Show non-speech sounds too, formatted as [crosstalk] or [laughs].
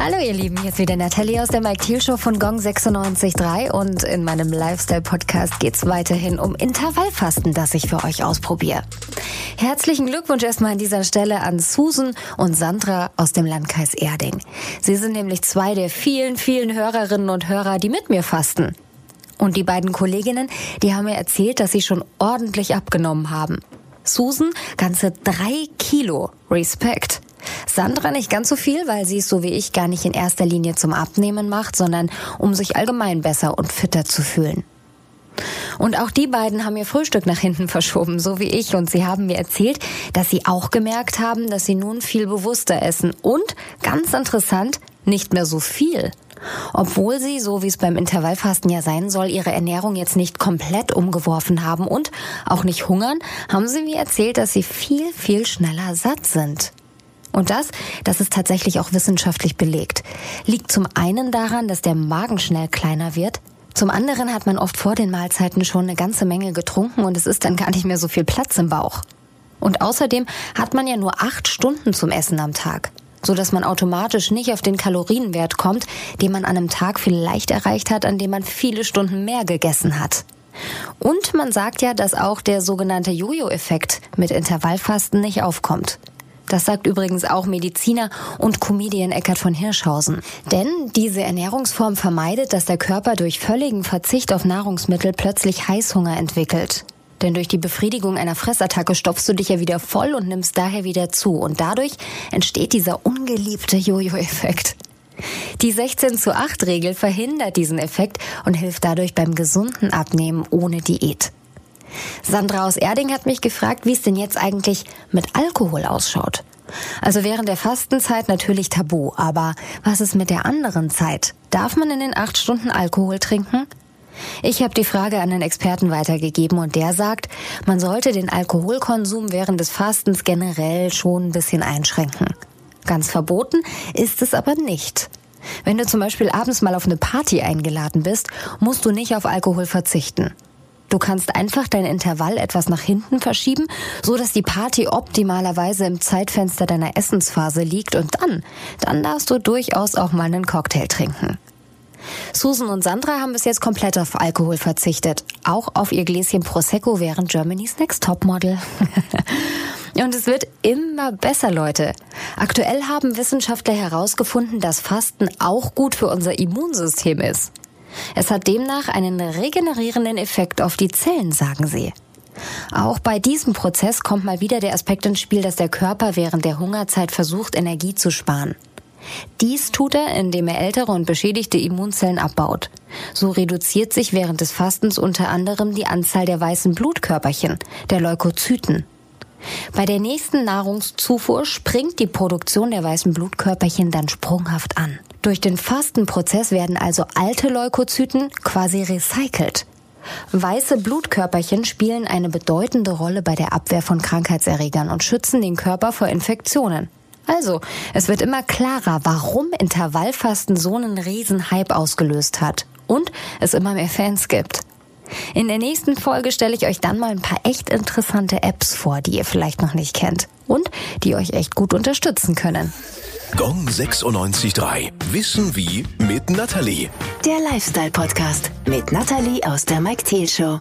Hallo ihr Lieben, hier ist wieder Nathalie aus der Mike Thiel Show von Gong 96.3 und in meinem Lifestyle-Podcast geht's weiterhin um Intervallfasten, das ich für euch ausprobiere. Herzlichen Glückwunsch erstmal an dieser Stelle an Susan und Sandra aus dem Landkreis Erding. Sie sind nämlich zwei der vielen, vielen Hörerinnen und Hörer, die mit mir fasten. Und die beiden Kolleginnen, die haben mir erzählt, dass sie schon ordentlich abgenommen haben. Susan ganze drei Kilo. Respekt. Sandra nicht ganz so viel, weil sie es so wie ich gar nicht in erster Linie zum Abnehmen macht, sondern um sich allgemein besser und fitter zu fühlen. Und auch die beiden haben ihr Frühstück nach hinten [laughs] verschoben, so wie ich. Und sie haben mir erzählt, dass sie auch gemerkt haben, dass sie nun viel bewusster essen. Und, ganz interessant, nicht mehr so viel. Obwohl sie, so wie es beim Intervallfasten ja sein soll, ihre Ernährung jetzt nicht komplett umgeworfen haben und auch nicht hungern, haben sie mir erzählt, dass sie viel, viel schneller satt sind. Und das, das ist tatsächlich auch wissenschaftlich belegt. Liegt zum einen daran, dass der Magen schnell kleiner wird. Zum anderen hat man oft vor den Mahlzeiten schon eine ganze Menge getrunken und es ist dann gar nicht mehr so viel Platz im Bauch. Und außerdem hat man ja nur acht Stunden zum Essen am Tag, so dass man automatisch nicht auf den Kalorienwert kommt, den man an einem Tag vielleicht erreicht hat, an dem man viele Stunden mehr gegessen hat. Und man sagt ja, dass auch der sogenannte Jojo-Effekt mit Intervallfasten nicht aufkommt. Das sagt übrigens auch Mediziner und Comedian Eckart von Hirschhausen. Denn diese Ernährungsform vermeidet, dass der Körper durch völligen Verzicht auf Nahrungsmittel plötzlich Heißhunger entwickelt. Denn durch die Befriedigung einer Fressattacke stopfst du dich ja wieder voll und nimmst daher wieder zu. Und dadurch entsteht dieser ungeliebte Jojo-Effekt. Die 16 zu 8 Regel verhindert diesen Effekt und hilft dadurch beim gesunden Abnehmen ohne Diät. Sandra aus Erding hat mich gefragt, wie es denn jetzt eigentlich mit Alkohol ausschaut. Also während der Fastenzeit natürlich tabu, aber was ist mit der anderen Zeit? Darf man in den acht Stunden Alkohol trinken? Ich habe die Frage an den Experten weitergegeben und der sagt, man sollte den Alkoholkonsum während des Fastens generell schon ein bisschen einschränken. Ganz verboten ist es aber nicht. Wenn du zum Beispiel abends mal auf eine Party eingeladen bist, musst du nicht auf Alkohol verzichten. Du kannst einfach dein Intervall etwas nach hinten verschieben, so dass die Party optimalerweise im Zeitfenster deiner Essensphase liegt und dann, dann darfst du durchaus auch mal einen Cocktail trinken. Susan und Sandra haben bis jetzt komplett auf Alkohol verzichtet, auch auf ihr Gläschen Prosecco während Germany's Next Topmodel. [laughs] Und es wird immer besser, Leute. Aktuell haben Wissenschaftler herausgefunden, dass Fasten auch gut für unser Immunsystem ist. Es hat demnach einen regenerierenden Effekt auf die Zellen, sagen sie. Auch bei diesem Prozess kommt mal wieder der Aspekt ins Spiel, dass der Körper während der Hungerzeit versucht, Energie zu sparen. Dies tut er, indem er ältere und beschädigte Immunzellen abbaut. So reduziert sich während des Fastens unter anderem die Anzahl der weißen Blutkörperchen, der Leukozyten. Bei der nächsten Nahrungszufuhr springt die Produktion der weißen Blutkörperchen dann sprunghaft an. Durch den Fastenprozess werden also alte Leukozyten quasi recycelt. Weiße Blutkörperchen spielen eine bedeutende Rolle bei der Abwehr von Krankheitserregern und schützen den Körper vor Infektionen. Also, es wird immer klarer, warum Intervallfasten so einen riesen Hype ausgelöst hat und es immer mehr Fans gibt. In der nächsten Folge stelle ich euch dann mal ein paar echt interessante Apps vor, die ihr vielleicht noch nicht kennt und die euch echt gut unterstützen können. Gong 96.3. Wissen wie mit Natalie. Der Lifestyle-Podcast mit Natalie aus der Mike Thiel Show.